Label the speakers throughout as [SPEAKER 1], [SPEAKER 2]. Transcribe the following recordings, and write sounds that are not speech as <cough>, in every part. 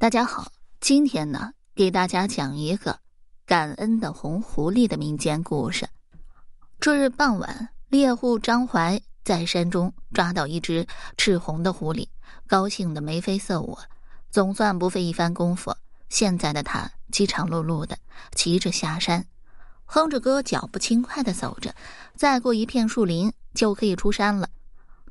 [SPEAKER 1] 大家好，今天呢，给大家讲一个感恩的红狐狸的民间故事。这日傍晚，猎户张怀在山中抓到一只赤红的狐狸，高兴的眉飞色舞，总算不费一番功夫。现在的他饥肠辘辘的骑着下山，哼着歌，脚步轻快的走着，再过一片树林就可以出山了。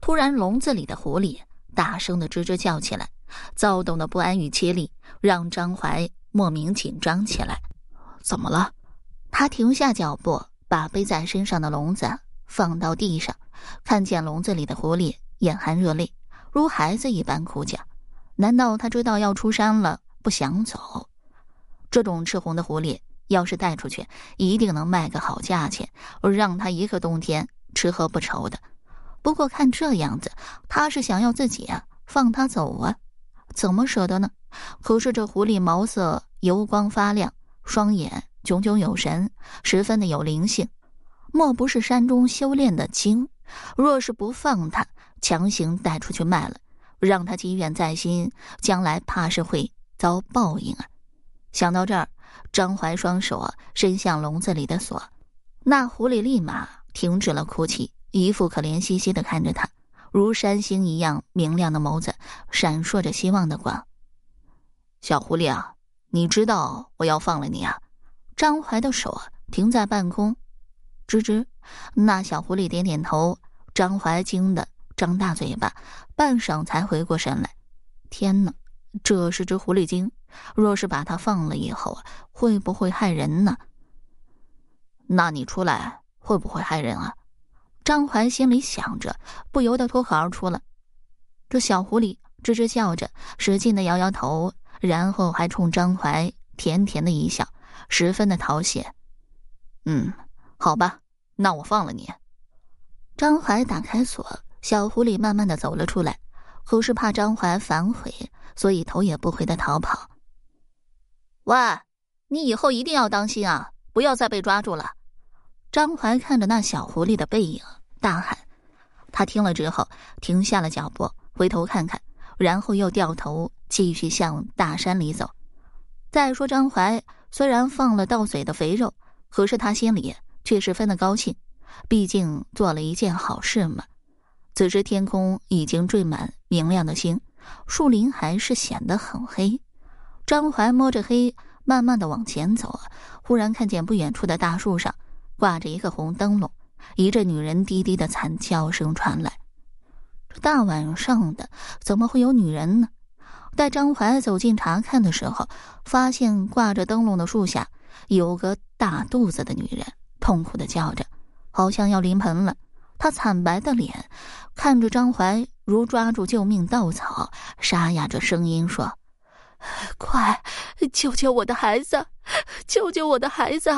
[SPEAKER 1] 突然，笼子里的狐狸大声的吱吱叫起来。躁动的不安与凄厉让张怀莫名紧张起来。
[SPEAKER 2] 怎么了？
[SPEAKER 1] 他停下脚步，把背在身上的笼子放到地上，看见笼子里的狐狸，眼含热泪，如孩子一般哭叫。难道他知道要出山了，不想走？这种赤红的狐狸，要是带出去，一定能卖个好价钱，让他一个冬天吃喝不愁的。不过看这样子，他是想要自己啊放他走啊。怎么舍得呢？可是这狐狸毛色油光发亮，双眼炯炯有神，十分的有灵性，莫不是山中修炼的精？若是不放他，强行带出去卖了，让他积怨在心，将来怕是会遭报应啊！想到这儿，张怀双手伸向笼子里的锁，那狐狸立马停止了哭泣，一副可怜兮兮的看着他。如山星一样明亮的眸子，闪烁着希望的光。小狐狸啊，你知道我要放了你啊！张怀的手停在半空，吱吱。那小狐狸点点头。张怀惊得张大嘴巴，半晌才回过神来。天哪，这是只狐狸精！若是把它放了以后，会不会害人呢？那你出来会不会害人啊？张怀心里想着，不由得脱口而出了。这小狐狸吱吱叫着，使劲的摇摇头，然后还冲张怀甜甜的一笑，十分的讨喜。嗯，好吧，那我放了你。张怀打开锁，小狐狸慢慢的走了出来，可是怕张怀反悔，所以头也不回的逃跑。喂，你以后一定要当心啊，不要再被抓住了。张怀看着那小狐狸的背影，大喊：“他听了之后，停下了脚步，回头看看，然后又掉头继续向大山里走。”再说张怀虽然放了到嘴的肥肉，可是他心里却十分的高兴，毕竟做了一件好事嘛。此时天空已经缀满明亮的星，树林还是显得很黑。张怀摸着黑，慢慢的往前走，忽然看见不远处的大树上。挂着一个红灯笼，一阵女人低低的惨叫声传来。这大晚上的，怎么会有女人呢？待张怀走近查看的时候，发现挂着灯笼的树下有个大肚子的女人，痛苦的叫着，好像要临盆了。她惨白的脸看着张怀，如抓住救命稻草，沙哑着声音说：“快救救我的孩子，救救我的孩子！”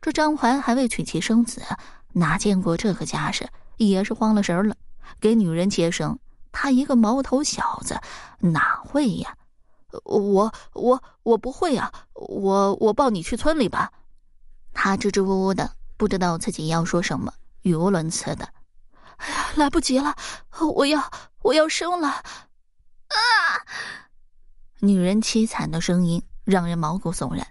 [SPEAKER 1] 这张怀还未娶妻生子，哪见过这个架势，也是慌了神了。给女人接生，他一个毛头小子哪会呀？我我我不会啊！我我抱你去村里吧。他支支吾吾的，不知道自己要说什么，语无伦次的。哎呀，来不及了！我要我要生了！啊！女人凄惨的声音让人毛骨悚然。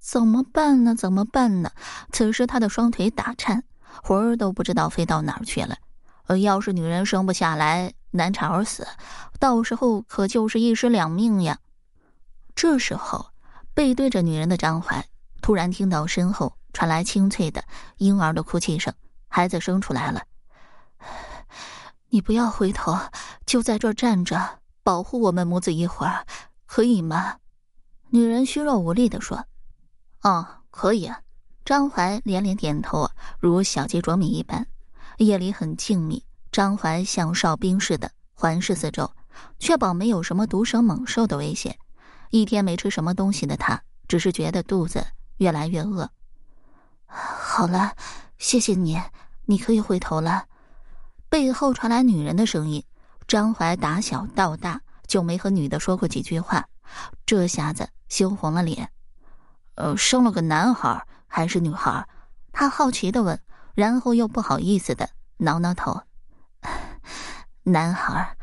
[SPEAKER 1] 怎么办呢？怎么办呢？此时他的双腿打颤，魂儿都不知道飞到哪儿去了。呃，要是女人生不下来，难产而死，到时候可就是一尸两命呀。这时候，背对着女人的张怀突然听到身后传来清脆的婴儿的哭泣声，孩子生出来了。你不要回头，就在这儿站着，保护我们母子一会儿，可以吗？女人虚弱无力的说。哦，可以！张怀连连点头，如小鸡啄米一般。夜里很静谧，张怀像哨兵似的环视四周，确保没有什么毒蛇猛兽的危险。一天没吃什么东西的他，只是觉得肚子越来越饿。好了，谢谢你，你可以回头了。背后传来女人的声音。张怀打小到大就没和女的说过几句话，这下子羞红了脸。呃，生了个男孩还是女孩？他好奇的问，然后又不好意思的挠挠头。<sighs> 男孩，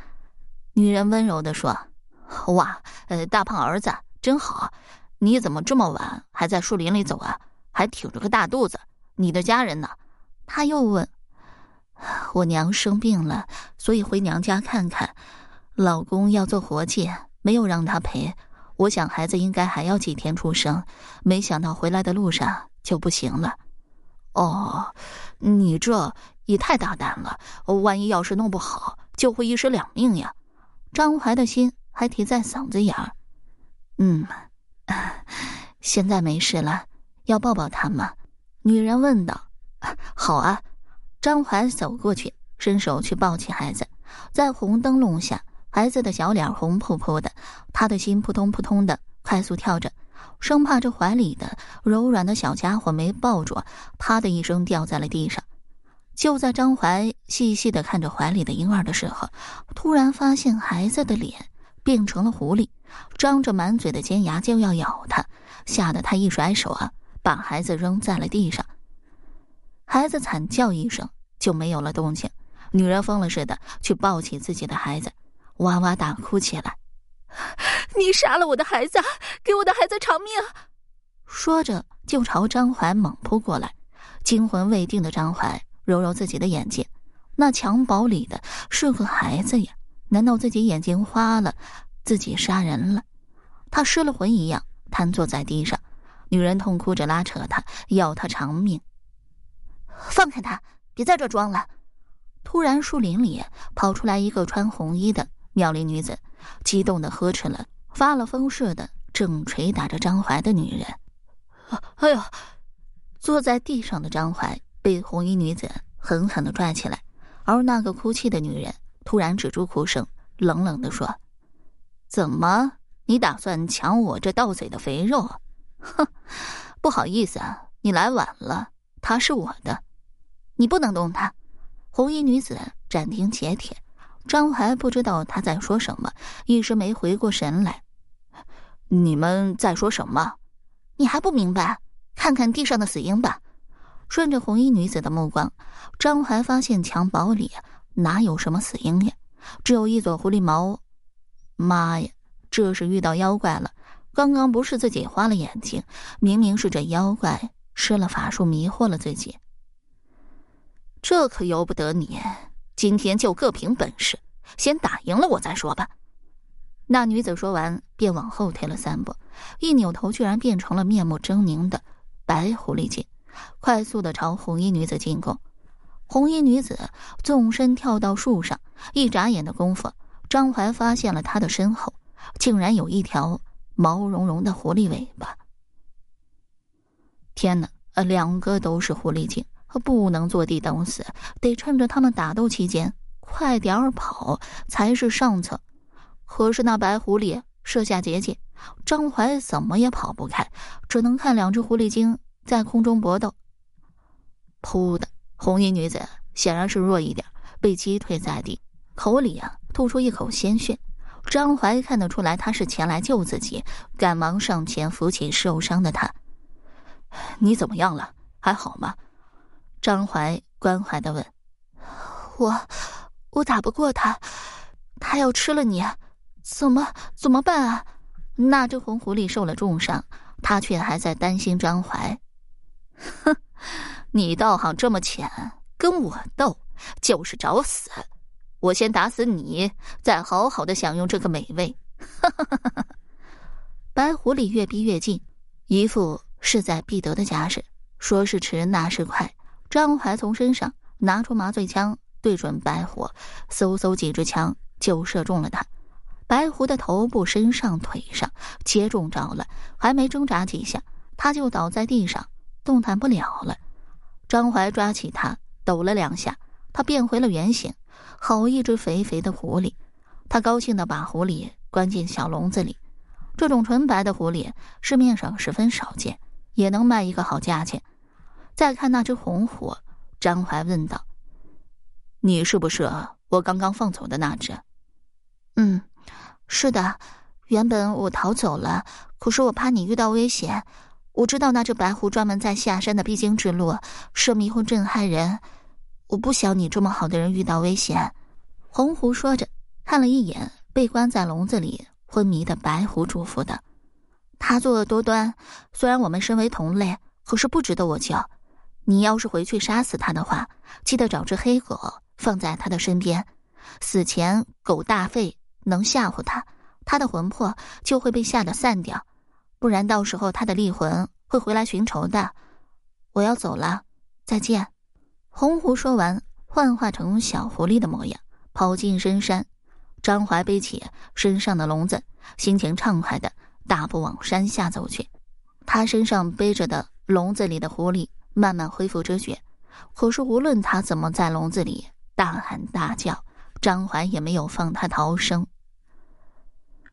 [SPEAKER 1] 女人温柔的说：“哇，呃，大胖儿子真好，你怎么这么晚还在树林里走啊？还挺着个大肚子，你的家人呢？他又问。我娘生病了，所以回娘家看看。老公要做活计，没有让他陪。我想孩子应该还要几天出生，没想到回来的路上就不行了。哦，你这也太大胆了！万一要是弄不好，就会一尸两命呀。张怀的心还提在嗓子眼儿。嗯，<laughs> 现在没事了，要抱抱他吗？女人问道。<laughs> 好啊。张怀走过去，伸手去抱起孩子，在红灯笼下，孩子的小脸红扑扑的，他的心扑通扑通的快速跳着，生怕这怀里的柔软的小家伙没抱住，啪的一声掉在了地上。就在张怀细细的看着怀里的婴儿的时候，突然发现孩子的脸变成了狐狸，张着满嘴的尖牙就要咬他，吓得他一甩手啊，把孩子扔在了地上。孩子惨叫一声，就没有了动静。女人疯了似的去抱起自己的孩子，哇哇大哭起来：“ <laughs>
[SPEAKER 2] 你杀了我的孩子，给我的孩子偿命！”
[SPEAKER 1] 说着就朝张怀猛扑过来。惊魂未定的张怀揉揉自己的眼睛，那襁褓里的是个孩子呀！难道自己眼睛花了，自己杀人了？他失了魂一样瘫坐在地上。女人痛哭着拉扯他，要他偿命。
[SPEAKER 2] 放开他！别在这装了！
[SPEAKER 1] 突然，树林里跑出来一个穿红衣的妙龄女子，激动的呵斥了，发了疯似的正捶打着张怀的女人。
[SPEAKER 2] 哎呦！
[SPEAKER 1] 坐在地上的张怀被红衣女子狠狠的拽起来，而那个哭泣的女人突然止住哭声，冷冷的说：“怎么，你打算抢我这到嘴的肥肉？哼！不好意思啊，你来晚了，他是我的。”你不能动他！红衣女子斩钉截铁。张怀不知道他在说什么，一时没回过神来。你们在说什么？
[SPEAKER 2] 你还不明白？看看地上的死婴吧。
[SPEAKER 1] 顺着红衣女子的目光，张怀发现襁褓里哪有什么死婴呀，只有一撮狐狸毛。妈呀，这是遇到妖怪了！刚刚不是自己花了眼睛，明明是这妖怪施了法术迷惑了自己。这可由不得你！今天就各凭本事，先打赢了我再说吧。那女子说完，便往后退了三步，一扭头，居然变成了面目狰狞的白狐狸精，快速的朝红衣女子进攻。红衣女子纵身跳到树上，一眨眼的功夫，张怀发现了她的身后竟然有一条毛茸茸的狐狸尾巴。天哪！呃，两个都是狐狸精。不能坐地等死，得趁着他们打斗期间快点儿跑才是上策。可是那白狐狸设下结界，张怀怎么也跑不开，只能看两只狐狸精在空中搏斗。噗的，红衣女子显然是弱一点，被击退在地，口里啊吐出一口鲜血。张怀看得出来，他是前来救自己，赶忙上前扶起受伤的他。你怎么样了？还好吗？张怀关怀的问：“
[SPEAKER 2] 我，我打不过他，他要吃了你，怎么怎么办啊？”
[SPEAKER 1] 那只红狐狸受了重伤，他却还在担心张怀。哼，<laughs> 你道行这么浅，跟我斗就是找死！我先打死你，再好好的享用这个美味。哈哈哈哈哈！白狐狸越逼越近，一副势在必得的架势，说是迟，那是快。张怀从身上拿出麻醉枪，对准白狐，嗖嗖几支枪就射中了他。白狐的头部、身上、腿上皆中着了，还没挣扎几下，他就倒在地上，动弹不了了。张怀抓起他，抖了两下，他变回了原形，好一只肥肥的狐狸。他高兴地把狐狸关进小笼子里。这种纯白的狐狸市面上十分少见，也能卖一个好价钱。再看那只红狐，张怀问道：“你是不是我刚刚放走的那只？”“
[SPEAKER 2] 嗯，是的。原本我逃走了，可是我怕你遇到危险。我知道那只白狐专门在下山的必经之路设迷魂阵害人，我不想你这么好的人遇到危险。”
[SPEAKER 1] 红狐说着，看了一眼被关在笼子里昏迷的白狐嘱咐的。他作恶多端，虽然我们身为同类，可是不值得我救。你要是回去杀死他的话，记得找只黑狗放在他的身边，死前狗大吠能吓唬他，他的魂魄就会被吓得散掉，不然到时候他的厉魂会回来寻仇的。我要走了，再见。红狐说完，幻化成小狐狸的模样，跑进深山。张怀背起身上的笼子，心情畅快的大步往山下走去。他身上背着的笼子里的狐狸慢慢恢复知觉，可是无论他怎么在笼子里大喊大叫，张环也没有放他逃生。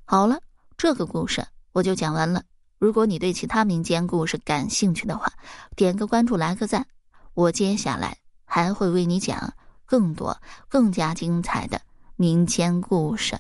[SPEAKER 1] 好了，这个故事我就讲完了。如果你对其他民间故事感兴趣的话，点个关注，来个赞，我接下来还会为你讲更多、更加精彩的。民间故事。